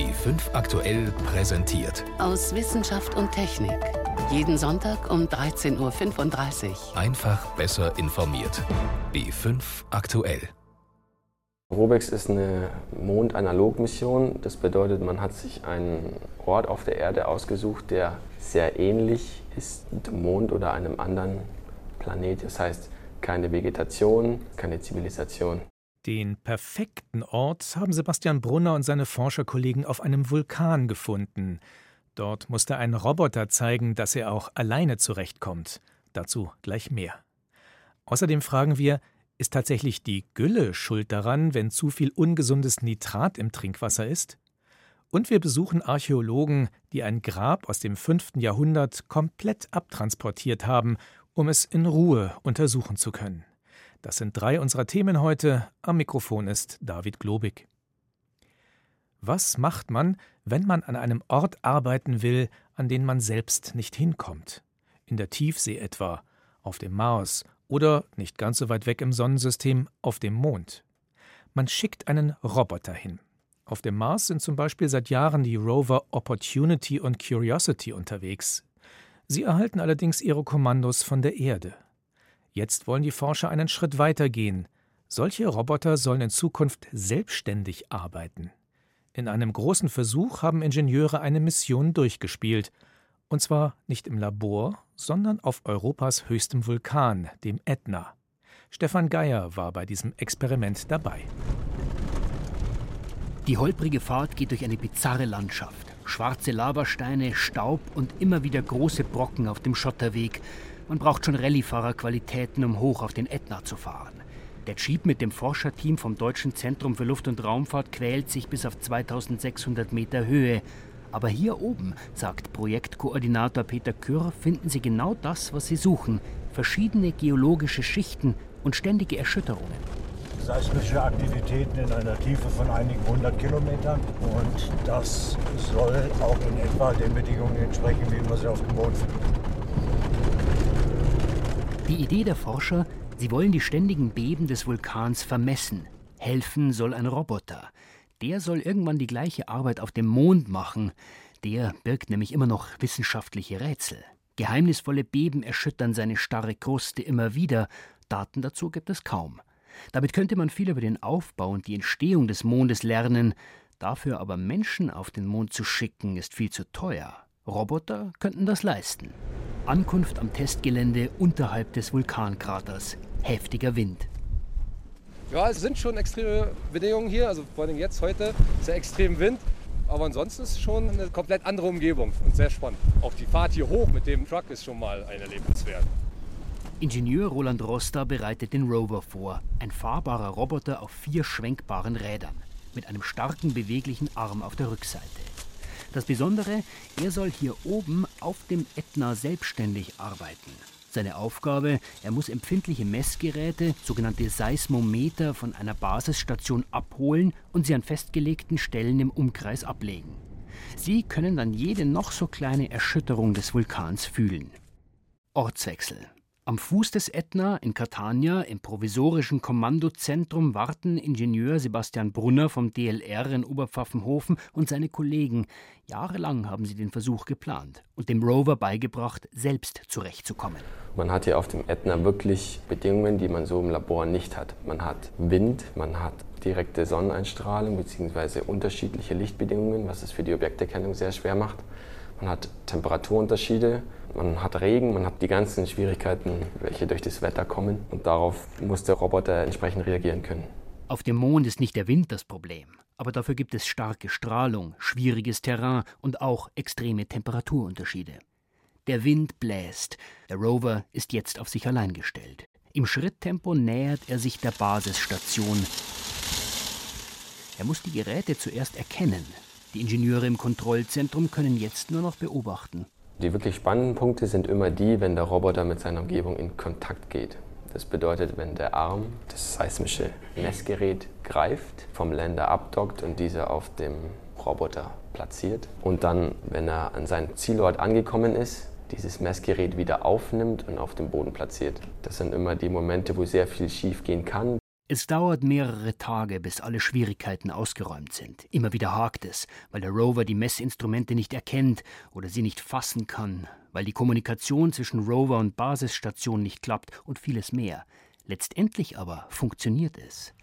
B5 aktuell präsentiert. Aus Wissenschaft und Technik. Jeden Sonntag um 13.35 Uhr. Einfach besser informiert. B5 aktuell. Robex ist eine Mondanalogmission. Das bedeutet, man hat sich einen Ort auf der Erde ausgesucht, der sehr ähnlich ist dem Mond oder einem anderen Planet. Das heißt, keine Vegetation, keine Zivilisation. Den perfekten Ort haben Sebastian Brunner und seine Forscherkollegen auf einem Vulkan gefunden. Dort musste ein Roboter zeigen, dass er auch alleine zurechtkommt. Dazu gleich mehr. Außerdem fragen wir, ist tatsächlich die Gülle schuld daran, wenn zu viel ungesundes Nitrat im Trinkwasser ist? Und wir besuchen Archäologen, die ein Grab aus dem 5. Jahrhundert komplett abtransportiert haben, um es in Ruhe untersuchen zu können. Das sind drei unserer Themen heute. Am Mikrofon ist David Globig. Was macht man, wenn man an einem Ort arbeiten will, an den man selbst nicht hinkommt? In der Tiefsee etwa, auf dem Mars oder, nicht ganz so weit weg im Sonnensystem, auf dem Mond. Man schickt einen Roboter hin. Auf dem Mars sind zum Beispiel seit Jahren die Rover Opportunity und Curiosity unterwegs. Sie erhalten allerdings ihre Kommandos von der Erde. Jetzt wollen die Forscher einen Schritt weiter gehen. Solche Roboter sollen in Zukunft selbstständig arbeiten. In einem großen Versuch haben Ingenieure eine Mission durchgespielt. Und zwar nicht im Labor, sondern auf Europas höchstem Vulkan, dem Ätna. Stefan Geier war bei diesem Experiment dabei. Die holprige Fahrt geht durch eine bizarre Landschaft. Schwarze Lavasteine, Staub und immer wieder große Brocken auf dem Schotterweg. Man braucht schon Rallye-Fahrerqualitäten, um hoch auf den Ätna zu fahren. Der Jeep mit dem Forscherteam vom Deutschen Zentrum für Luft- und Raumfahrt quält sich bis auf 2600 Meter Höhe. Aber hier oben, sagt Projektkoordinator Peter Kürr, finden Sie genau das, was Sie suchen. Verschiedene geologische Schichten und ständige Erschütterungen. Seismische Aktivitäten in einer Tiefe von einigen hundert Kilometern. Und das soll auch in etwa den Bedingungen entsprechen, wie wir sie auf dem Mond finden. Die Idee der Forscher, sie wollen die ständigen Beben des Vulkans vermessen. Helfen soll ein Roboter. Der soll irgendwann die gleiche Arbeit auf dem Mond machen. Der birgt nämlich immer noch wissenschaftliche Rätsel. Geheimnisvolle Beben erschüttern seine starre Kruste immer wieder. Daten dazu gibt es kaum. Damit könnte man viel über den Aufbau und die Entstehung des Mondes lernen. Dafür aber Menschen auf den Mond zu schicken, ist viel zu teuer. Roboter könnten das leisten. Ankunft am Testgelände unterhalb des Vulkankraters. Heftiger Wind. Ja, es sind schon extreme Bedingungen hier, also vor allem jetzt heute sehr extrem Wind. Aber ansonsten ist es schon eine komplett andere Umgebung und sehr spannend. Auch die Fahrt hier hoch mit dem Truck ist schon mal ein Erlebniswert. Ingenieur Roland Roster bereitet den Rover vor. Ein fahrbarer Roboter auf vier schwenkbaren Rädern. Mit einem starken beweglichen Arm auf der Rückseite. Das Besondere, er soll hier oben auf dem Ätna selbstständig arbeiten. Seine Aufgabe, er muss empfindliche Messgeräte, sogenannte Seismometer, von einer Basisstation abholen und sie an festgelegten Stellen im Umkreis ablegen. Sie können dann jede noch so kleine Erschütterung des Vulkans fühlen. Ortswechsel. Am Fuß des Ätna in Catania im provisorischen Kommandozentrum warten Ingenieur Sebastian Brunner vom DLR in Oberpfaffenhofen und seine Kollegen. Jahrelang haben sie den Versuch geplant und dem Rover beigebracht, selbst zurechtzukommen. Man hat hier auf dem Ätna wirklich Bedingungen, die man so im Labor nicht hat. Man hat Wind, man hat direkte Sonneneinstrahlung bzw. unterschiedliche Lichtbedingungen, was es für die Objekterkennung sehr schwer macht. Man hat Temperaturunterschiede, man hat Regen, man hat die ganzen Schwierigkeiten, welche durch das Wetter kommen. Und darauf muss der Roboter entsprechend reagieren können. Auf dem Mond ist nicht der Wind das Problem, aber dafür gibt es starke Strahlung, schwieriges Terrain und auch extreme Temperaturunterschiede. Der Wind bläst. Der Rover ist jetzt auf sich allein gestellt. Im Schritttempo nähert er sich der Basisstation. Er muss die Geräte zuerst erkennen. Die Ingenieure im Kontrollzentrum können jetzt nur noch beobachten. Die wirklich spannenden Punkte sind immer die, wenn der Roboter mit seiner Umgebung in Kontakt geht. Das bedeutet, wenn der Arm das seismische Messgerät greift, vom Länder abdockt und diese auf dem Roboter platziert. Und dann, wenn er an seinem Zielort angekommen ist, dieses Messgerät wieder aufnimmt und auf dem Boden platziert. Das sind immer die Momente, wo sehr viel schief gehen kann. Es dauert mehrere Tage, bis alle Schwierigkeiten ausgeräumt sind. Immer wieder hakt es, weil der Rover die Messinstrumente nicht erkennt oder sie nicht fassen kann, weil die Kommunikation zwischen Rover und Basisstation nicht klappt und vieles mehr. Letztendlich aber funktioniert es.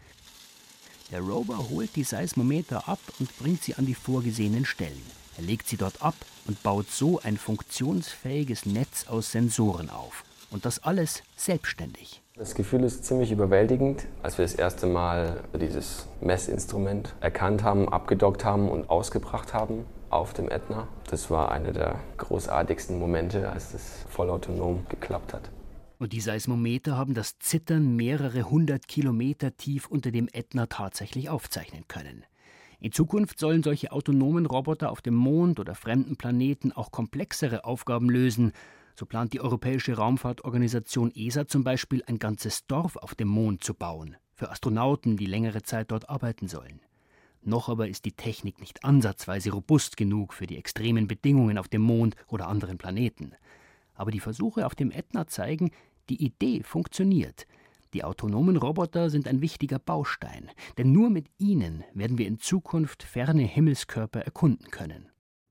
Der Rover holt die Seismometer ab und bringt sie an die vorgesehenen Stellen. Er legt sie dort ab und baut so ein funktionsfähiges Netz aus Sensoren auf. Und das alles selbstständig. Das Gefühl ist ziemlich überwältigend, als wir das erste Mal dieses Messinstrument erkannt haben, abgedockt haben und ausgebracht haben auf dem Ätna. Das war einer der großartigsten Momente, als das vollautonom geklappt hat. Und die Seismometer haben das Zittern mehrere hundert Kilometer tief unter dem Ätna tatsächlich aufzeichnen können. In Zukunft sollen solche autonomen Roboter auf dem Mond oder fremden Planeten auch komplexere Aufgaben lösen, so plant die Europäische Raumfahrtorganisation ESA zum Beispiel ein ganzes Dorf auf dem Mond zu bauen, für Astronauten, die längere Zeit dort arbeiten sollen. Noch aber ist die Technik nicht ansatzweise robust genug für die extremen Bedingungen auf dem Mond oder anderen Planeten. Aber die Versuche auf dem Ätna zeigen, die Idee funktioniert. Die autonomen Roboter sind ein wichtiger Baustein, denn nur mit ihnen werden wir in Zukunft ferne Himmelskörper erkunden können.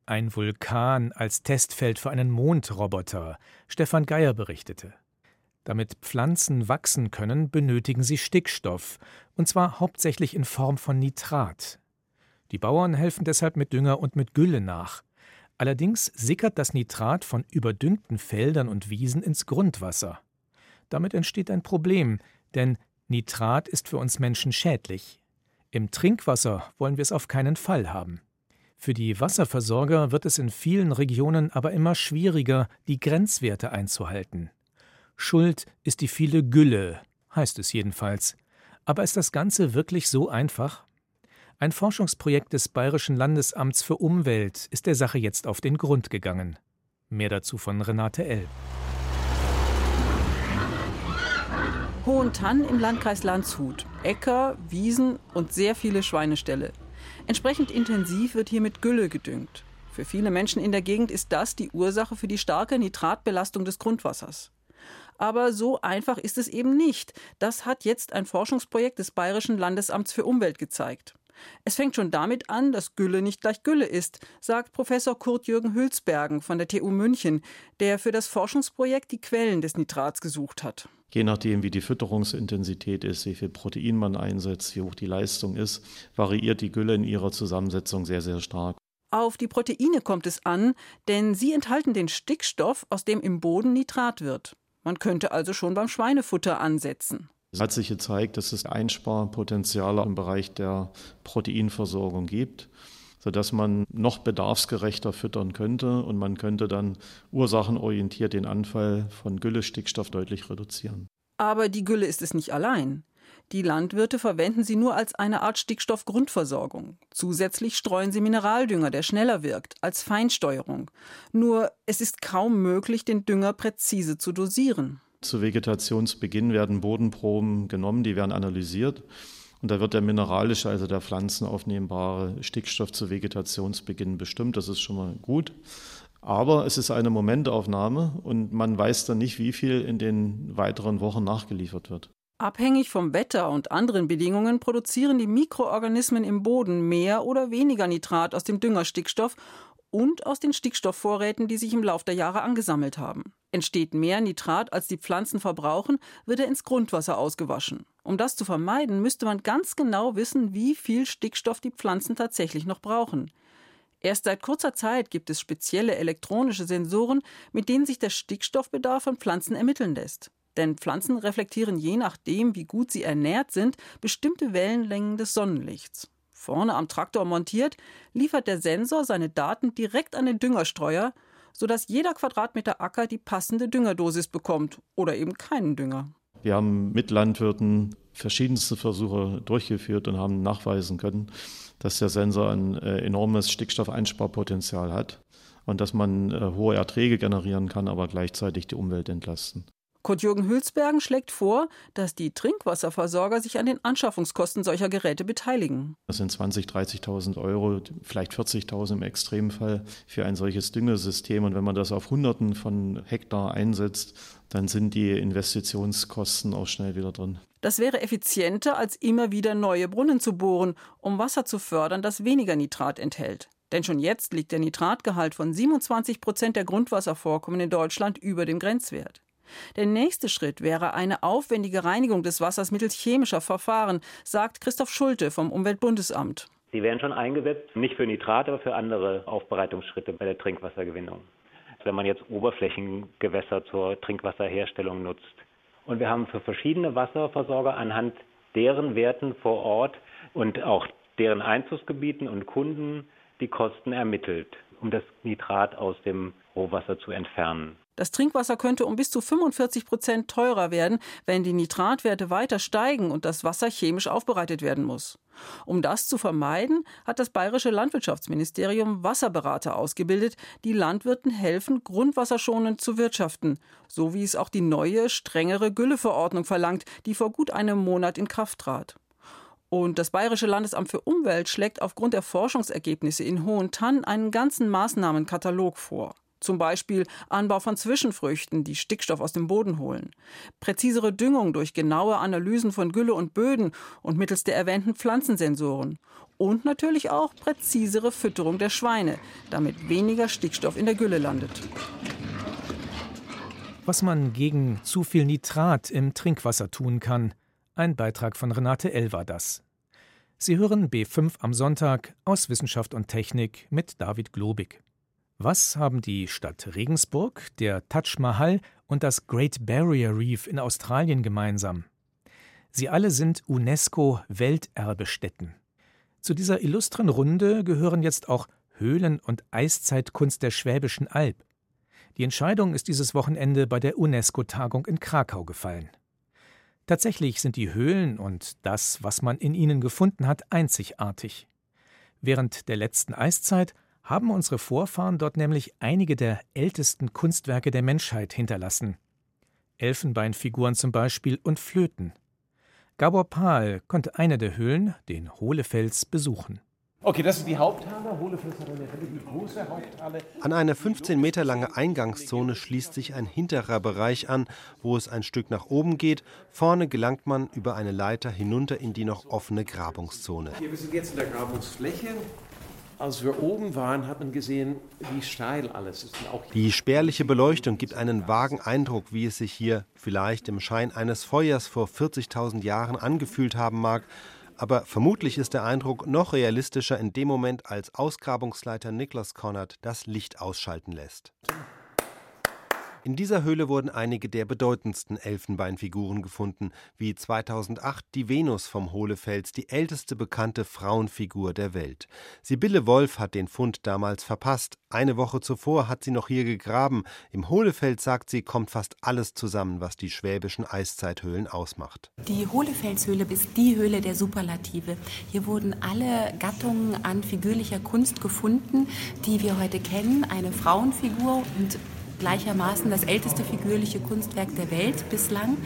Ein Vulkan als Testfeld für einen Mondroboter, Stefan Geier berichtete. Damit Pflanzen wachsen können, benötigen sie Stickstoff, und zwar hauptsächlich in Form von Nitrat. Die Bauern helfen deshalb mit Dünger und mit Gülle nach. Allerdings sickert das Nitrat von überdüngten Feldern und Wiesen ins Grundwasser. Damit entsteht ein Problem, denn Nitrat ist für uns Menschen schädlich. Im Trinkwasser wollen wir es auf keinen Fall haben. Für die Wasserversorger wird es in vielen Regionen aber immer schwieriger, die Grenzwerte einzuhalten. Schuld ist die viele Gülle, heißt es jedenfalls. Aber ist das Ganze wirklich so einfach? Ein Forschungsprojekt des Bayerischen Landesamts für Umwelt ist der Sache jetzt auf den Grund gegangen. Mehr dazu von Renate L. Hohentann im Landkreis Landshut. Äcker, Wiesen und sehr viele Schweineställe. Entsprechend intensiv wird hier mit Gülle gedüngt. Für viele Menschen in der Gegend ist das die Ursache für die starke Nitratbelastung des Grundwassers. Aber so einfach ist es eben nicht. Das hat jetzt ein Forschungsprojekt des Bayerischen Landesamts für Umwelt gezeigt. Es fängt schon damit an, dass Gülle nicht gleich Gülle ist, sagt Professor Kurt-Jürgen Hülsbergen von der TU München, der für das Forschungsprojekt die Quellen des Nitrats gesucht hat. Je nachdem, wie die Fütterungsintensität ist, wie viel Protein man einsetzt, wie hoch die Leistung ist, variiert die Gülle in ihrer Zusammensetzung sehr, sehr stark. Auf die Proteine kommt es an, denn sie enthalten den Stickstoff, aus dem im Boden Nitrat wird. Man könnte also schon beim Schweinefutter ansetzen. Es hat sich gezeigt, dass es Einsparpotenziale im Bereich der Proteinversorgung gibt, sodass man noch bedarfsgerechter füttern könnte und man könnte dann ursachenorientiert den Anfall von Gülle-Stickstoff deutlich reduzieren. Aber die Gülle ist es nicht allein. Die Landwirte verwenden sie nur als eine Art Stickstoffgrundversorgung. Zusätzlich streuen sie Mineraldünger, der schneller wirkt, als Feinsteuerung. Nur es ist kaum möglich, den Dünger präzise zu dosieren. Zu Vegetationsbeginn werden Bodenproben genommen, die werden analysiert. Und da wird der mineralische, also der pflanzenaufnehmbare Stickstoff zu Vegetationsbeginn bestimmt. Das ist schon mal gut. Aber es ist eine Momentaufnahme und man weiß dann nicht, wie viel in den weiteren Wochen nachgeliefert wird. Abhängig vom Wetter und anderen Bedingungen produzieren die Mikroorganismen im Boden mehr oder weniger Nitrat aus dem Düngerstickstoff und aus den Stickstoffvorräten, die sich im Lauf der Jahre angesammelt haben. Entsteht mehr Nitrat, als die Pflanzen verbrauchen, wird er ins Grundwasser ausgewaschen. Um das zu vermeiden, müsste man ganz genau wissen, wie viel Stickstoff die Pflanzen tatsächlich noch brauchen. Erst seit kurzer Zeit gibt es spezielle elektronische Sensoren, mit denen sich der Stickstoffbedarf von Pflanzen ermitteln lässt. Denn Pflanzen reflektieren je nachdem, wie gut sie ernährt sind, bestimmte Wellenlängen des Sonnenlichts. Vorne am Traktor montiert, liefert der Sensor seine Daten direkt an den Düngerstreuer, sodass jeder Quadratmeter Acker die passende Düngerdosis bekommt oder eben keinen Dünger. Wir haben mit Landwirten verschiedenste Versuche durchgeführt und haben nachweisen können, dass der Sensor ein äh, enormes Stickstoffeinsparpotenzial hat und dass man äh, hohe Erträge generieren kann, aber gleichzeitig die Umwelt entlasten. Kurt-Jürgen Hülsbergen schlägt vor, dass die Trinkwasserversorger sich an den Anschaffungskosten solcher Geräte beteiligen. Das sind 20.000, 30.000 Euro, vielleicht 40.000 im Extremfall für ein solches Düngesystem. Und wenn man das auf Hunderten von Hektar einsetzt, dann sind die Investitionskosten auch schnell wieder drin. Das wäre effizienter, als immer wieder neue Brunnen zu bohren, um Wasser zu fördern, das weniger Nitrat enthält. Denn schon jetzt liegt der Nitratgehalt von 27 Prozent der Grundwasservorkommen in Deutschland über dem Grenzwert. Der nächste Schritt wäre eine aufwendige Reinigung des Wassers mittels chemischer Verfahren, sagt Christoph Schulte vom Umweltbundesamt. Die werden schon eingesetzt, nicht für Nitrat, aber für andere Aufbereitungsschritte bei der Trinkwassergewinnung. Wenn man jetzt Oberflächengewässer zur Trinkwasserherstellung nutzt. Und wir haben für verschiedene Wasserversorger anhand deren Werten vor Ort und auch deren Einzugsgebieten und Kunden die Kosten ermittelt, um das Nitrat aus dem Rohwasser zu entfernen. Das Trinkwasser könnte um bis zu 45 Prozent teurer werden, wenn die Nitratwerte weiter steigen und das Wasser chemisch aufbereitet werden muss. Um das zu vermeiden, hat das bayerische Landwirtschaftsministerium Wasserberater ausgebildet, die Landwirten helfen, grundwasserschonend zu wirtschaften, so wie es auch die neue, strengere Gülleverordnung verlangt, die vor gut einem Monat in Kraft trat. Und das Bayerische Landesamt für Umwelt schlägt aufgrund der Forschungsergebnisse in Hohen Tann einen ganzen Maßnahmenkatalog vor. Zum Beispiel Anbau von Zwischenfrüchten, die Stickstoff aus dem Boden holen. Präzisere Düngung durch genaue Analysen von Gülle und Böden und mittels der erwähnten Pflanzensensoren. Und natürlich auch präzisere Fütterung der Schweine, damit weniger Stickstoff in der Gülle landet. Was man gegen zu viel Nitrat im Trinkwasser tun kann, ein Beitrag von Renate L. war das. Sie hören B5 am Sonntag aus Wissenschaft und Technik mit David Globig. Was haben die Stadt Regensburg, der Taj Mahal und das Great Barrier Reef in Australien gemeinsam? Sie alle sind UNESCO-Welterbestätten. Zu dieser illustren Runde gehören jetzt auch Höhlen- und Eiszeitkunst der Schwäbischen Alb. Die Entscheidung ist dieses Wochenende bei der UNESCO-Tagung in Krakau gefallen. Tatsächlich sind die Höhlen und das, was man in ihnen gefunden hat, einzigartig. Während der letzten Eiszeit haben unsere Vorfahren dort nämlich einige der ältesten Kunstwerke der Menschheit hinterlassen. Elfenbeinfiguren zum Beispiel und Flöten. Gabor Pahl konnte eine der Höhlen, den Hohlefels, besuchen. Okay, das ist die Haupthalle. Hohlefels hat eine relativ große Haupthalle. An eine 15 Meter lange Eingangszone schließt sich ein hinterer Bereich an, wo es ein Stück nach oben geht. Vorne gelangt man über eine Leiter hinunter in die noch offene Grabungszone. Hier, wir sind jetzt in der Grabungsfläche. Als wir oben waren, hat man gesehen, wie steil alles ist. Die spärliche Beleuchtung gibt einen vagen Eindruck, wie es sich hier vielleicht im Schein eines Feuers vor 40.000 Jahren angefühlt haben mag. Aber vermutlich ist der Eindruck noch realistischer in dem Moment, als Ausgrabungsleiter Niklas Conrad das Licht ausschalten lässt. In dieser Höhle wurden einige der bedeutendsten Elfenbeinfiguren gefunden, wie 2008 die Venus vom Hohlefels, die älteste bekannte Frauenfigur der Welt. Sibylle Wolf hat den Fund damals verpasst. Eine Woche zuvor hat sie noch hier gegraben. Im Hohlefels, sagt sie, kommt fast alles zusammen, was die schwäbischen Eiszeithöhlen ausmacht. Die Hohlefelshöhle ist die Höhle der Superlative. Hier wurden alle Gattungen an figürlicher Kunst gefunden, die wir heute kennen. Eine Frauenfigur und gleichermaßen das älteste figürliche Kunstwerk der Welt bislang.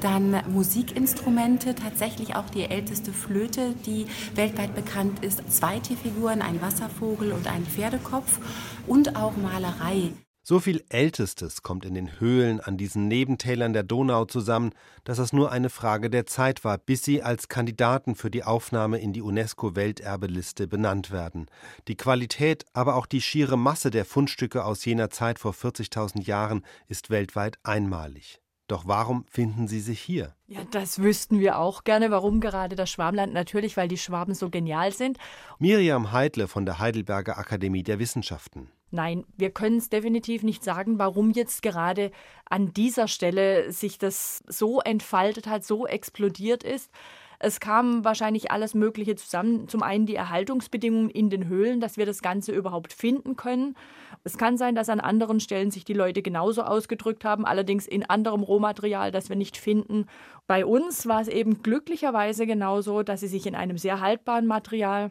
Dann Musikinstrumente, tatsächlich auch die älteste Flöte, die weltweit bekannt ist. Zwei Tierfiguren, ein Wasservogel und ein Pferdekopf und auch Malerei. So viel Ältestes kommt in den Höhlen an diesen Nebentälern der Donau zusammen, dass es nur eine Frage der Zeit war, bis sie als Kandidaten für die Aufnahme in die UNESCO-Welterbeliste benannt werden. Die Qualität, aber auch die schiere Masse der Fundstücke aus jener Zeit vor 40.000 Jahren ist weltweit einmalig. Doch warum finden sie sich hier? Ja, das wüssten wir auch gerne. Warum gerade das Schwabenland? Natürlich, weil die Schwaben so genial sind. Miriam Heidle von der Heidelberger Akademie der Wissenschaften. Nein, wir können es definitiv nicht sagen, warum jetzt gerade an dieser Stelle sich das so entfaltet hat, so explodiert ist. Es kam wahrscheinlich alles Mögliche zusammen. Zum einen die Erhaltungsbedingungen in den Höhlen, dass wir das Ganze überhaupt finden können. Es kann sein, dass an anderen Stellen sich die Leute genauso ausgedrückt haben, allerdings in anderem Rohmaterial, das wir nicht finden. Bei uns war es eben glücklicherweise genauso, dass sie sich in einem sehr haltbaren Material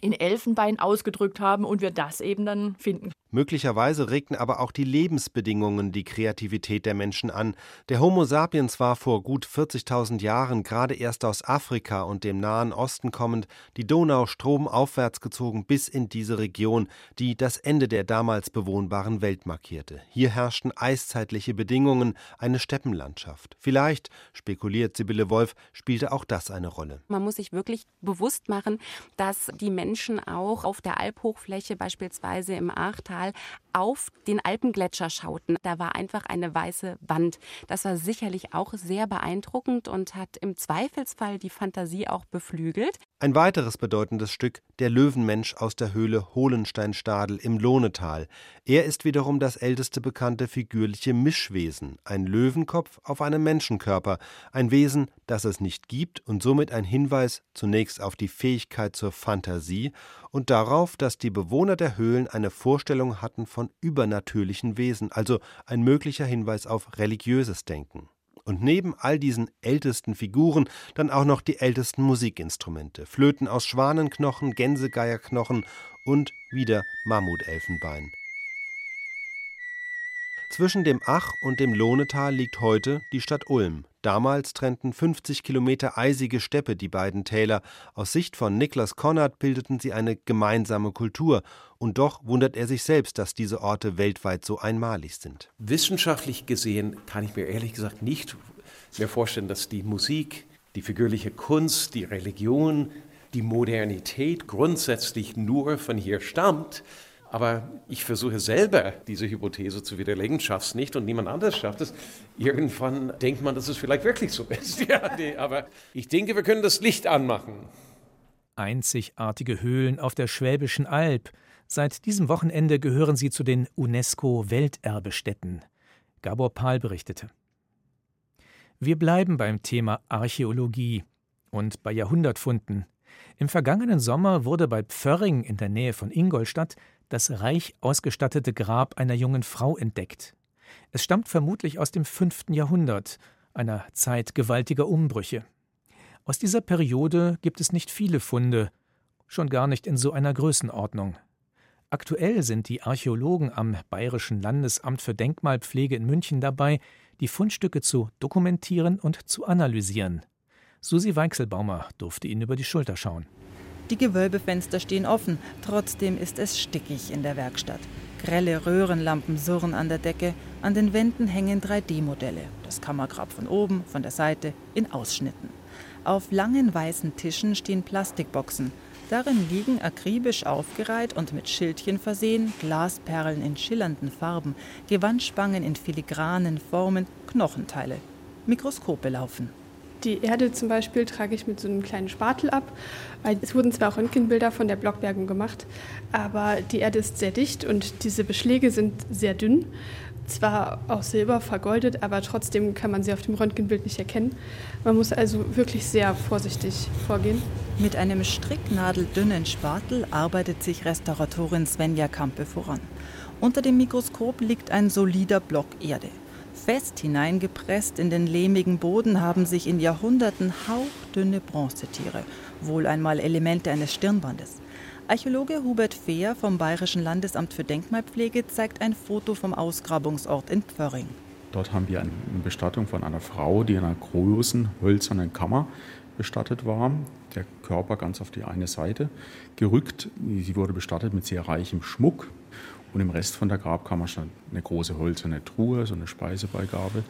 in Elfenbein ausgedrückt haben und wir das eben dann finden. Möglicherweise regten aber auch die Lebensbedingungen die Kreativität der Menschen an. Der Homo sapiens war vor gut 40.000 Jahren gerade erst aus Afrika und dem Nahen Osten kommend die Donau stromaufwärts gezogen bis in diese Region, die das Ende der damals bewohnbaren Welt markierte. Hier herrschten eiszeitliche Bedingungen, eine Steppenlandschaft. Vielleicht, spekuliert Sibylle Wolf, spielte auch das eine Rolle. Man muss sich wirklich bewusst machen, dass die Menschen auch auf der Alphochfläche, beispielsweise im Ahrtal, Tal auf den Alpengletscher schauten. Da war einfach eine weiße Wand. Das war sicherlich auch sehr beeindruckend und hat im Zweifelsfall die Fantasie auch beflügelt. Ein weiteres bedeutendes Stück, der Löwenmensch aus der Höhle Hohlensteinstadel im Lohnetal. Er ist wiederum das älteste bekannte figürliche Mischwesen, ein Löwenkopf auf einem Menschenkörper, ein Wesen, das es nicht gibt und somit ein Hinweis zunächst auf die Fähigkeit zur Fantasie und darauf, dass die Bewohner der Höhlen eine Vorstellung hatten von übernatürlichen Wesen, also ein möglicher Hinweis auf religiöses Denken. Und neben all diesen ältesten Figuren dann auch noch die ältesten Musikinstrumente, Flöten aus Schwanenknochen, Gänsegeierknochen und wieder Mammutelfenbein. Zwischen dem Ach und dem Lohnetal liegt heute die Stadt Ulm. Damals trennten 50 Kilometer eisige Steppe die beiden Täler. Aus Sicht von Niklas Konrad bildeten sie eine gemeinsame Kultur. Und doch wundert er sich selbst, dass diese Orte weltweit so einmalig sind. Wissenschaftlich gesehen kann ich mir ehrlich gesagt nicht mehr vorstellen, dass die Musik, die figürliche Kunst, die Religion, die Modernität grundsätzlich nur von hier stammt. Aber ich versuche selber, diese Hypothese zu widerlegen, schaffe es nicht und niemand anders schafft es. Irgendwann denkt man, dass es vielleicht wirklich so ist. Ja, nee, aber ich denke, wir können das Licht anmachen. Einzigartige Höhlen auf der Schwäbischen Alb. Seit diesem Wochenende gehören sie zu den UNESCO-Welterbestätten. Gabor Pahl berichtete. Wir bleiben beim Thema Archäologie und bei Jahrhundertfunden. Im vergangenen Sommer wurde bei Pförring in der Nähe von Ingolstadt das reich ausgestattete Grab einer jungen Frau entdeckt. Es stammt vermutlich aus dem 5. Jahrhundert, einer Zeit gewaltiger Umbrüche. Aus dieser Periode gibt es nicht viele Funde, schon gar nicht in so einer Größenordnung. Aktuell sind die Archäologen am Bayerischen Landesamt für Denkmalpflege in München dabei, die Fundstücke zu dokumentieren und zu analysieren. Susi Weichselbaumer durfte ihnen über die Schulter schauen. Die Gewölbefenster stehen offen, trotzdem ist es stickig in der Werkstatt. Grelle Röhrenlampen surren an der Decke, an den Wänden hängen 3D-Modelle, das Kammergrab von oben, von der Seite, in Ausschnitten. Auf langen weißen Tischen stehen Plastikboxen. Darin liegen akribisch aufgereiht und mit Schildchen versehen Glasperlen in schillernden Farben, Gewandspangen in filigranen Formen, Knochenteile. Mikroskope laufen. Die Erde zum Beispiel trage ich mit so einem kleinen Spatel ab. Es wurden zwar Röntgenbilder von der Blockbergung gemacht, aber die Erde ist sehr dicht und diese Beschläge sind sehr dünn. Zwar aus Silber vergoldet, aber trotzdem kann man sie auf dem Röntgenbild nicht erkennen. Man muss also wirklich sehr vorsichtig vorgehen. Mit einem stricknadeldünnen Spatel arbeitet sich Restauratorin Svenja Kampe voran. Unter dem Mikroskop liegt ein solider Block Erde. Fest hineingepresst in den lehmigen Boden haben sich in Jahrhunderten hauchdünne Bronzetiere, wohl einmal Elemente eines Stirnbandes. Archäologe Hubert Fehr vom Bayerischen Landesamt für Denkmalpflege zeigt ein Foto vom Ausgrabungsort in Pförring. Dort haben wir eine Bestattung von einer Frau, die in einer großen hölzernen Kammer bestattet war. Der Körper ganz auf die eine Seite gerückt. Sie wurde bestattet mit sehr reichem Schmuck. Und im Rest von der Grabkammer stand eine große hölzerne Truhe, so eine Speisebeigabe.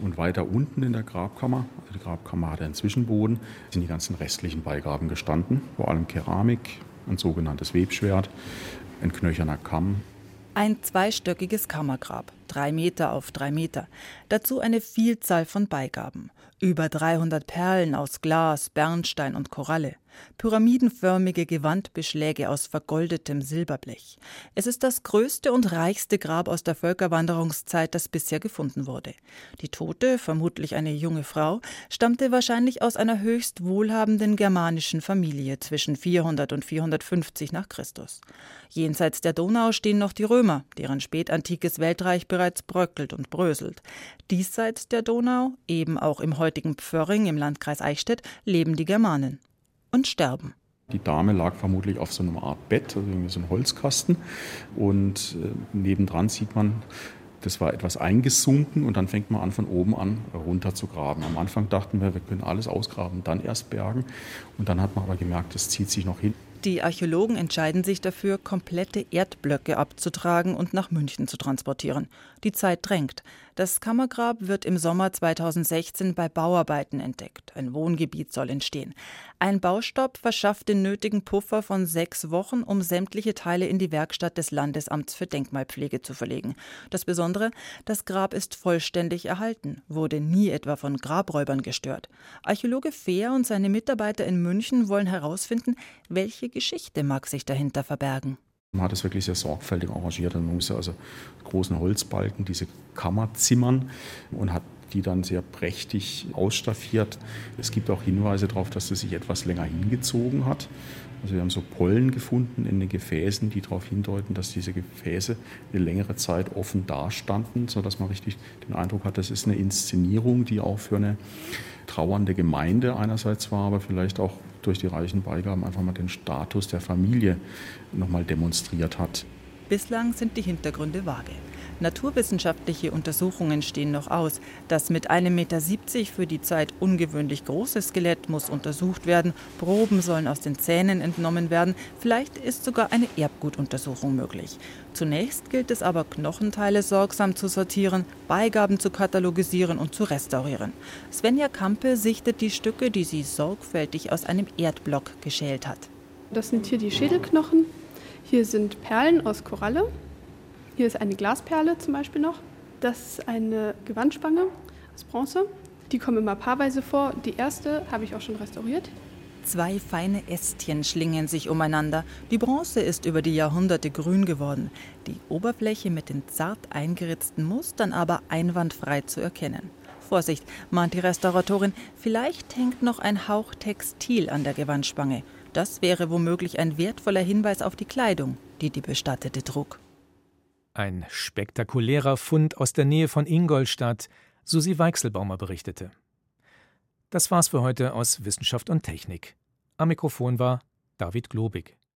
Und weiter unten in der Grabkammer, also die Grabkammer hatte einen Zwischenboden, sind die ganzen restlichen Beigaben gestanden, vor allem Keramik, ein sogenanntes Webschwert, ein knöcherner Kamm. Ein zweistöckiges Kammergrab, drei Meter auf drei Meter. Dazu eine Vielzahl von Beigaben. Über 300 Perlen aus Glas, Bernstein und Koralle pyramidenförmige Gewandbeschläge aus vergoldetem Silberblech. Es ist das größte und reichste Grab aus der Völkerwanderungszeit, das bisher gefunden wurde. Die Tote, vermutlich eine junge Frau, stammte wahrscheinlich aus einer höchst wohlhabenden germanischen Familie zwischen 400 und 450 nach Christus. Jenseits der Donau stehen noch die Römer, deren spätantikes Weltreich bereits bröckelt und bröselt. Diesseits der Donau, eben auch im heutigen Pförring im Landkreis Eichstätt, leben die Germanen und sterben. Die Dame lag vermutlich auf so einer Art Bett, also irgendwie so ein Holzkasten. Und äh, nebendran sieht man, das war etwas eingesunken und dann fängt man an, von oben an runter zu graben. Am Anfang dachten wir, wir können alles ausgraben, dann erst bergen. Und dann hat man aber gemerkt, das zieht sich noch hin. Die Archäologen entscheiden sich dafür, komplette Erdblöcke abzutragen und nach München zu transportieren. Die Zeit drängt. Das Kammergrab wird im Sommer 2016 bei Bauarbeiten entdeckt. Ein Wohngebiet soll entstehen. Ein Baustopp verschafft den nötigen Puffer von sechs Wochen, um sämtliche Teile in die Werkstatt des Landesamts für Denkmalpflege zu verlegen. Das Besondere, das Grab ist vollständig erhalten, wurde nie etwa von Grabräubern gestört. Archäologe Fehr und seine Mitarbeiter in München wollen herausfinden, welche Geschichte mag sich dahinter verbergen. Man hat es wirklich sehr sorgfältig arrangiert. Man musste also großen Holzbalken, diese Kammer zimmern und hat die dann sehr prächtig ausstaffiert. Es gibt auch Hinweise darauf, dass es sich etwas länger hingezogen hat. Also wir haben so Pollen gefunden in den Gefäßen, die darauf hindeuten, dass diese Gefäße eine längere Zeit offen dastanden, sodass man richtig den Eindruck hat, das ist eine Inszenierung, die auch für eine trauernde Gemeinde einerseits war, aber vielleicht auch durch die reichen Beigaben einfach mal den Status der Familie nochmal demonstriert hat. Bislang sind die Hintergründe vage. Naturwissenschaftliche Untersuchungen stehen noch aus. Das mit 1,70 Meter für die Zeit ungewöhnlich große Skelett muss untersucht werden. Proben sollen aus den Zähnen entnommen werden. Vielleicht ist sogar eine Erbgutuntersuchung möglich. Zunächst gilt es aber, Knochenteile sorgsam zu sortieren, Beigaben zu katalogisieren und zu restaurieren. Svenja Kampe sichtet die Stücke, die sie sorgfältig aus einem Erdblock geschält hat. Das sind hier die Schädelknochen. Hier sind Perlen aus Koralle. Hier ist eine Glasperle zum Beispiel noch. Das ist eine Gewandspange aus Bronze. Die kommen immer paarweise vor. Die erste habe ich auch schon restauriert. Zwei feine Ästchen schlingen sich umeinander. Die Bronze ist über die Jahrhunderte grün geworden, die Oberfläche mit den zart eingeritzten Mustern aber einwandfrei zu erkennen. Vorsicht, mahnt die Restauratorin, vielleicht hängt noch ein Hauch Textil an der Gewandspange. Das wäre womöglich ein wertvoller Hinweis auf die Kleidung, die die Bestattete trug. Ein spektakulärer Fund aus der Nähe von Ingolstadt, Susi Weichselbaumer berichtete. Das war's für heute aus Wissenschaft und Technik. Am Mikrofon war David Globig.